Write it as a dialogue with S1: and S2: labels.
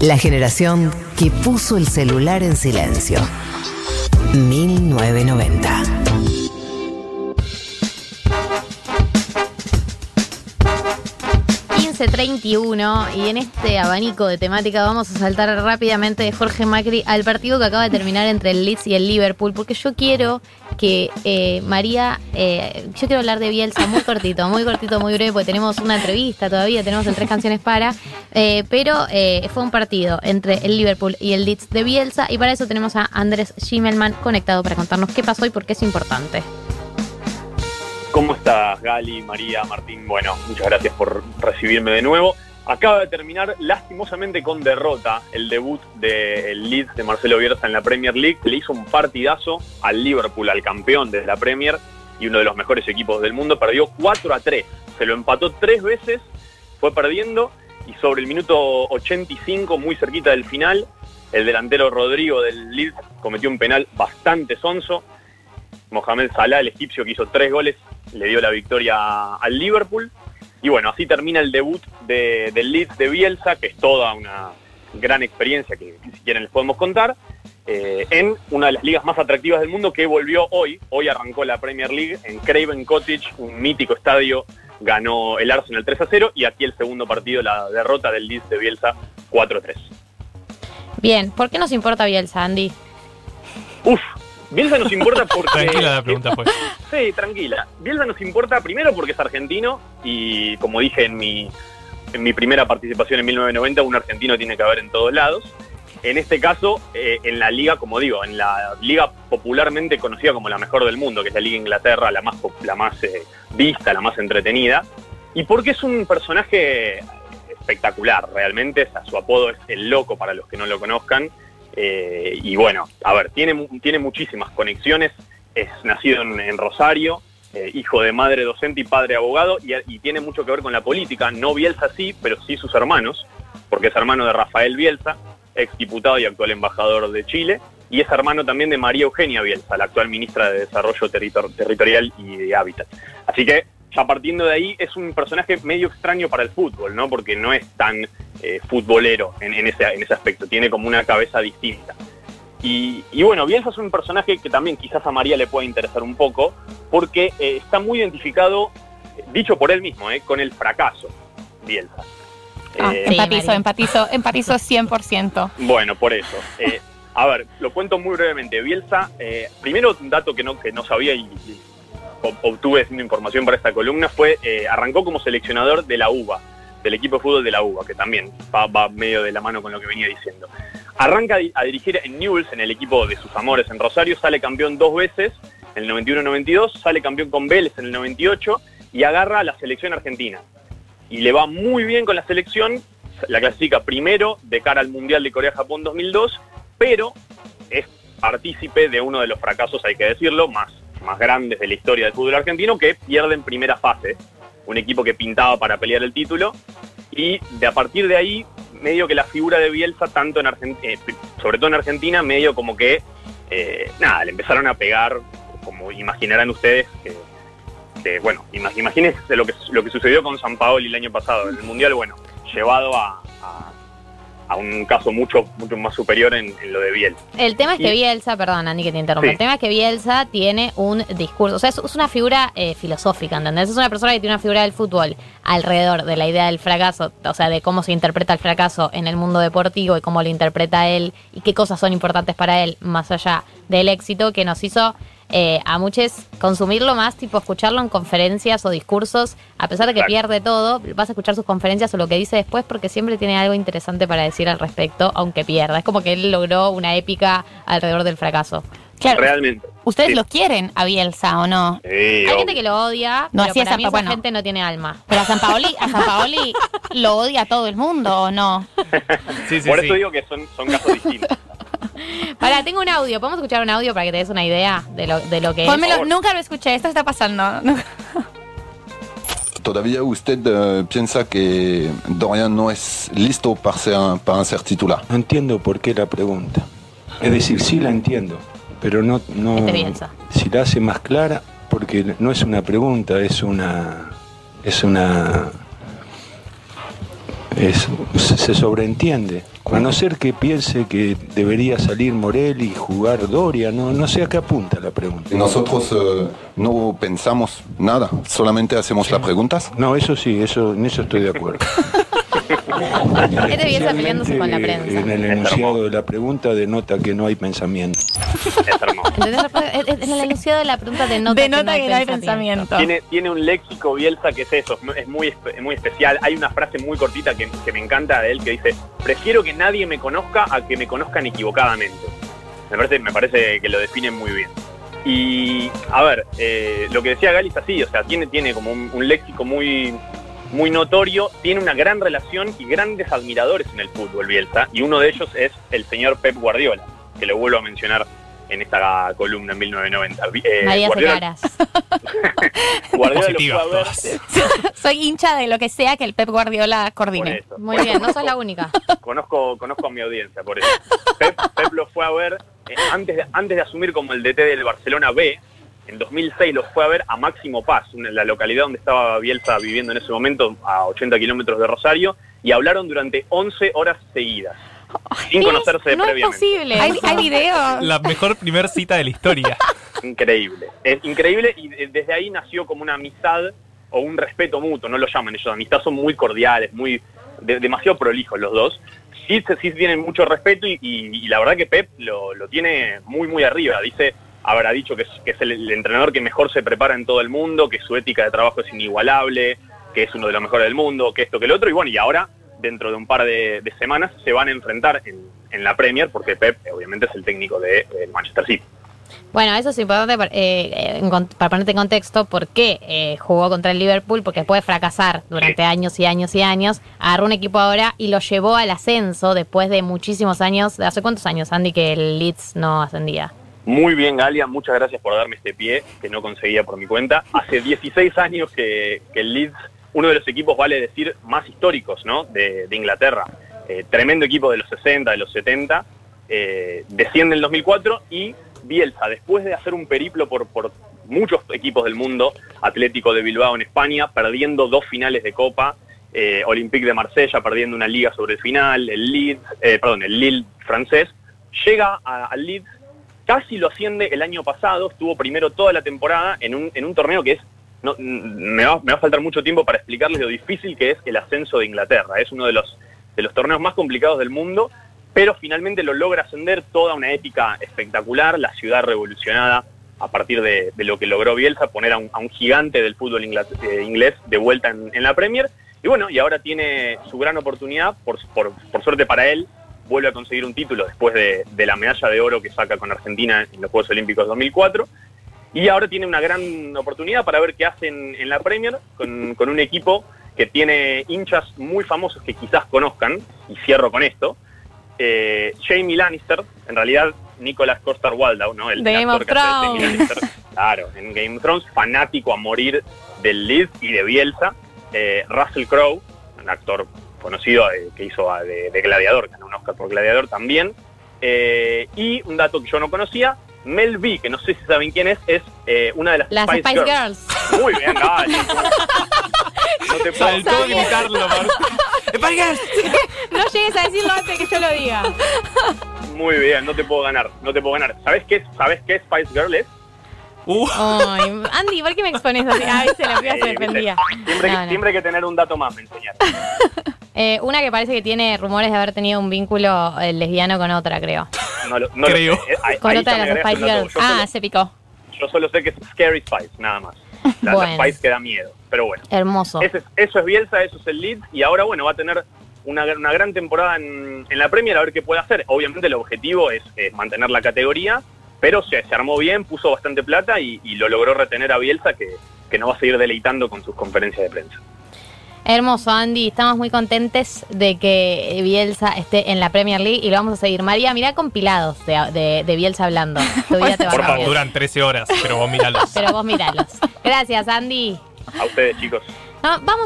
S1: La generación que puso el celular en silencio. 1990.
S2: Y en este abanico de temática vamos a saltar rápidamente de Jorge Macri al partido que acaba de terminar entre el Leeds y el Liverpool, porque yo quiero que eh, María, eh, yo quiero hablar de Bielsa muy cortito, muy cortito, muy breve, porque tenemos una entrevista todavía, tenemos el tres canciones para, eh, pero fue un partido entre el Liverpool y el Leeds de Bielsa y para eso tenemos a Andrés Schimmelman conectado para contarnos qué pasó y por qué es importante.
S3: ¿Cómo estás, Gali, María, Martín? Bueno, muchas gracias por recibirme de nuevo. Acaba de terminar lastimosamente con derrota el debut del Leeds de Marcelo Bielsa en la Premier League. Le hizo un partidazo al Liverpool, al campeón de la Premier y uno de los mejores equipos del mundo. Perdió 4 a 3. Se lo empató tres veces, fue perdiendo y sobre el minuto 85, muy cerquita del final, el delantero Rodrigo del Leeds cometió un penal bastante sonso. Mohamed Salah, el egipcio que hizo tres goles, le dio la victoria al Liverpool. Y bueno, así termina el debut del Leeds de Bielsa, que es toda una gran experiencia que, si quieren les podemos contar, eh, en una de las ligas más atractivas del mundo que volvió hoy. Hoy arrancó la Premier League en Craven Cottage, un mítico estadio. Ganó el Arsenal 3 a 0 y aquí el segundo partido, la derrota del Leeds de Bielsa 4 a 3.
S2: Bien, ¿por qué nos importa Bielsa, Andy?
S3: Uf, Bielsa nos importa porque.
S4: tranquila la pregunta fue.
S3: Sí, tranquila. Bielsa nos importa primero porque es argentino y, como dije en mi, en mi primera participación en 1990, un argentino tiene que haber en todos lados. En este caso, eh, en la liga, como digo, en la liga popularmente conocida como la mejor del mundo, que es la Liga Inglaterra, la más, la más eh, vista, la más entretenida. Y porque es un personaje espectacular, realmente. su apodo es El Loco para los que no lo conozcan. Eh, y bueno, a ver, tiene, tiene muchísimas conexiones, es nacido en, Rosario, eh, hijo de madre docente y padre abogado, y, tiene mucho que ver con la política, no Bielsa sí, pero sí sus hermanos, porque es hermano de Rafael Bielsa, ex diputado y actual embajador de Chile, y es hermano también de María Eugenia Bielsa, la actual ministra de Desarrollo Territorial y de Hábitat. Así que ya partiendo de ahí, es un personaje medio extraño para el fútbol, ¿no? Porque no es tan eh, futbolero en, ese, en ese aspecto, tiene como una cabeza distinta. Y, bueno, Bielsa es un personaje que también quizás a María le pueda interesar un poco, porque eh, está muy identificado, dicho por él mismo, eh, con el fracaso, Bielsa.
S2: Ah, empatizo, empatizo, empatizo 100%.
S3: Bueno, por eso. a ver, lo cuento muy brevemente. Bielsa, primero un dato que no, que no sabía y obtuve haciendo información para esta columna fue, eh, arrancó como seleccionador de la UBA, del equipo de fútbol de la UBA, que también va, medio de la mano con lo que venía diciendo. Arranca a dirigir en Newell's, en el equipo de sus amores en Rosario, sale campeón dos veces, en el 91-92, sale campeón con Vélez en el 98 y agarra a la selección argentina. Y le va muy bien con la selección, la clasifica primero de cara al Mundial de Corea-Japón 2002, pero es partícipe de uno de los fracasos, hay que decirlo, más más grandes de la historia del fútbol argentino que pierden primera fase. Un equipo que pintaba para pelear el título. Y de a partir de ahí, medio que la figura de Bielsa, tanto en Argentina, eh, sobre todo en Argentina, medio como que, eh, nada, le empezaron a pegar, como imaginarán ustedes, que, bueno, imagínense lo que, lo que sucedió con San Paolo el año pasado, en el Mundial, bueno, llevado a un caso mucho, mucho más superior en, lo de Bielsa.
S2: El tema es que Bielsa, perdón Andy que te interrumpa, el tema es que Bielsa tiene un discurso, o sea, es, una figura eh, filosófica, ¿entendés? Es una persona que tiene una figura del fútbol alrededor de la idea del fracaso, o sea, de cómo se interpreta el fracaso en el mundo deportivo y cómo lo interpreta él y qué cosas son importantes para él, más allá del éxito que nos hizo eh, a muchos consumirlo más, tipo escucharlo en conferencias o discursos, a pesar de que pierde todo, vas a escuchar sus conferencias o lo que dice después porque siempre tiene algo interesante para decir al respecto, aunque pierda. Es como que él logró una épica alrededor del fracaso.
S3: Claro. Realmente.
S2: ¿Ustedes lo quieren a Bielsa o no?
S3: Hay
S2: gente que lo odia, no, pero para mí esa gente no tiene alma. Pero a San Paoli, a San Paoli lo odia todo el mundo o no?
S3: Por eso digo que son, son casos distintos.
S2: Para, tengo un audio. ¿Podemos escuchar un audio para que te des una idea de lo, de lo que
S5: es? Nunca lo escuché. Esto está pasando.
S6: ¿Todavía usted eh, piensa que Dorian no es listo para ser, para ser titular?
S7: No entiendo por qué la pregunta. Es decir, sí la entiendo, pero no, no si la hace más clara, porque no es una pregunta, es una es una es, se sobreentiende A no ser que piense que debería salir Morelli y jugar Doria, no, no sé a qué apunta la pregunta.
S6: Nosotros eh, no pensamos nada, solamente hacemos las preguntas.
S7: No, eso sí, eso, en eso estoy de acuerdo.
S2: Este Bielsa peleándose con la prensa.
S7: En el enunciado de la pregunta denota que no hay pensamiento.
S3: Es.
S2: En el enunciado de la pregunta denota,
S5: Denota que no hay pensamiento.
S3: Tiene, tiene un léxico Bielsa que es eso, es muy, es muy especial. Hay una frase muy cortita que, que me encanta de él que dice, prefiero que nadie me conozca a que me conozcan equivocadamente. Me parece, me parece que lo define muy bien. Y, a ver, eh, lo que decía Gali es así, o sea, tiene, tiene como un, un léxico muy, muy notorio, tiene una gran relación y grandes admiradores en el fútbol Bielsa, y uno de ellos es el señor Pep Guardiola, que lo vuelvo a mencionar en esta columna en 1990. Eh,
S2: María
S3: Guardiola. Guardiola lo
S4: Positiva,
S3: ver.
S5: Soy hincha de lo que sea que el Pep Guardiola coordine.
S3: eso.
S2: Muy bien, no sos la única.
S3: conozco, conozco a mi audiencia, por eso. Pep, Pep lo fue a ver eh, antes, de, antes de asumir como el DT del Barcelona B. En 2006 lo fue a ver a Máximo Paz, una- la localidad donde estaba Bielsa viviendo en ese momento, a 80 kilómetros de Rosario, y hablaron durante 11 horas seguidas, sin conocerse
S2: no es
S3: previamente.
S2: posible.
S5: ¿Hay, hay videos.
S4: La mejor primer cita de la historia.
S3: Increíble. Es increíble y de- desde ahí nació como una amistad o un respeto mutuo, no lo llaman ellos amistad, son muy cordiales, muy de- demasiado prolijos los dos. Sí, se- sí tienen mucho respeto y, y- y la verdad que Pep lo, lo tiene muy, muy arriba. Dice, habrá dicho que es, que es el, el entrenador que mejor se prepara en todo el mundo, que su ética de trabajo es inigualable, que es uno de los mejores del mundo, que esto, que el otro. Y bueno, y ahora, dentro de un par de, de semanas, se van a enfrentar en, en la Premier, porque Pep obviamente es el técnico de, de Manchester City.
S2: Bueno, eso es importante para, eh, eh, para ponerte en contexto por qué eh, jugó contra el Liverpool, porque después de fracasar durante años y años y años, agarró un equipo ahora y lo llevó al ascenso después de muchísimos años. ¿Hace cuántos años, Andy, que el Leeds no ascendía?
S3: Muy bien, Galia, muchas gracias por darme este pie que no conseguía por mi cuenta. Hace 16 años que, el Leeds, uno de los equipos, vale decir, más históricos ¿no? de, Inglaterra. Eh, tremendo equipo de los 60, de los 70, eh, desciende en el 2004 y Bielsa, después de hacer un periplo por, por muchos equipos del mundo, Atlético de Bilbao en España, perdiendo dos finales de Copa, eh, Olympique de Marsella perdiendo una liga sobre el final, el Leeds, eh, perdón, el Lille francés, llega al Leeds casi lo asciende el año pasado, estuvo primero toda la temporada en un, en un torneo que es, no, me, va, me va a faltar mucho tiempo para explicarles lo difícil que es el ascenso de Inglaterra. Es uno de los, de los torneos más complicados del mundo, pero finalmente lo logra ascender toda una épica espectacular, la ciudad revolucionada a partir de, lo que logró Bielsa, poner a un, a un gigante del fútbol eh, inglés de vuelta en, en la Premier. Y bueno, y ahora tiene su gran oportunidad, por, por, por suerte para él, vuelve a conseguir un título después de, de la medalla de oro que saca con Argentina en los Juegos Olímpicos 2004. Y ahora tiene una gran oportunidad para ver qué hacen en la Premier con, con un equipo que tiene hinchas muy famosos que quizás conozcan, y cierro con esto. Eh, Jamie Lannister, en realidad Nicolas Coster Waldau, ¿no? El
S5: Game
S3: actor
S5: of
S3: que hace de
S5: Thrones.
S3: Lannister. Claro, en Game of Thrones, fanático a morir del Leeds y de Bielsa. Eh, Russell Crowe, un actor conocido eh, que hizo a- de, de Gladiador, ganó un Oscar por Gladiador también. Eh, y un dato que yo no conocía, Mel B, que no sé si saben quién es, es eh, una de las,
S2: Las Spice, Girls.
S3: Muy bien, Gali. No te puedo
S4: Faltó
S5: Sabía.
S4: gritarlo. ¡Spice
S5: No llegues a decirlo antes que yo lo diga.
S3: Muy bien, no te puedo ganar, no te puedo ganar. ¿Sabes qué, ¿sabes qué Spice Girl es?
S4: Uh,
S2: Ay, Andy, ¿por qué me expones así? Ah, viste, la piba se defendía.
S3: Siempre,
S2: No,
S3: que,
S2: no.
S3: siempre hay que tener un dato más, me enseñaste.
S2: Eh, una que parece que tiene rumores de haber tenido un vínculo eh, lesbiano con otra, creo.
S3: No lo, no lo
S4: Creo.
S3: Eh, ahí-
S2: Con
S3: ahí
S2: otra de las Spice. Girls.
S5: Ah,
S3: solo,
S5: se picó.
S3: yo solo sé que es Scary Spice, nada más. La, la
S2: Bueno.
S3: Spice que da miedo. Pero bueno,
S2: Hermoso.
S3: ese eso es Bielsa, eso es el Leeds. Y ahora, bueno, va a tener una, una gran temporada en, en la Premier a ver qué puede hacer. Obviamente el objetivo es, mantener la categoría, pero se, se armó bien, puso bastante plata y, y lo logró retener a Bielsa, que, que nos va a seguir deleitando con sus conferencias de prensa.
S2: Hermoso, Andy. Estamos muy contentes de que Bielsa esté en la Premier League y lo vamos a seguir. María, mirá compilados de, de- de Bielsa hablando. Tu vida te va a
S3: Por
S2: cambiar.
S3: favor.
S4: duran 13 horas, pero vos míralos.
S2: Pero vos miralos. Gracias, Andy.
S3: A ustedes, chicos.
S2: No, vamos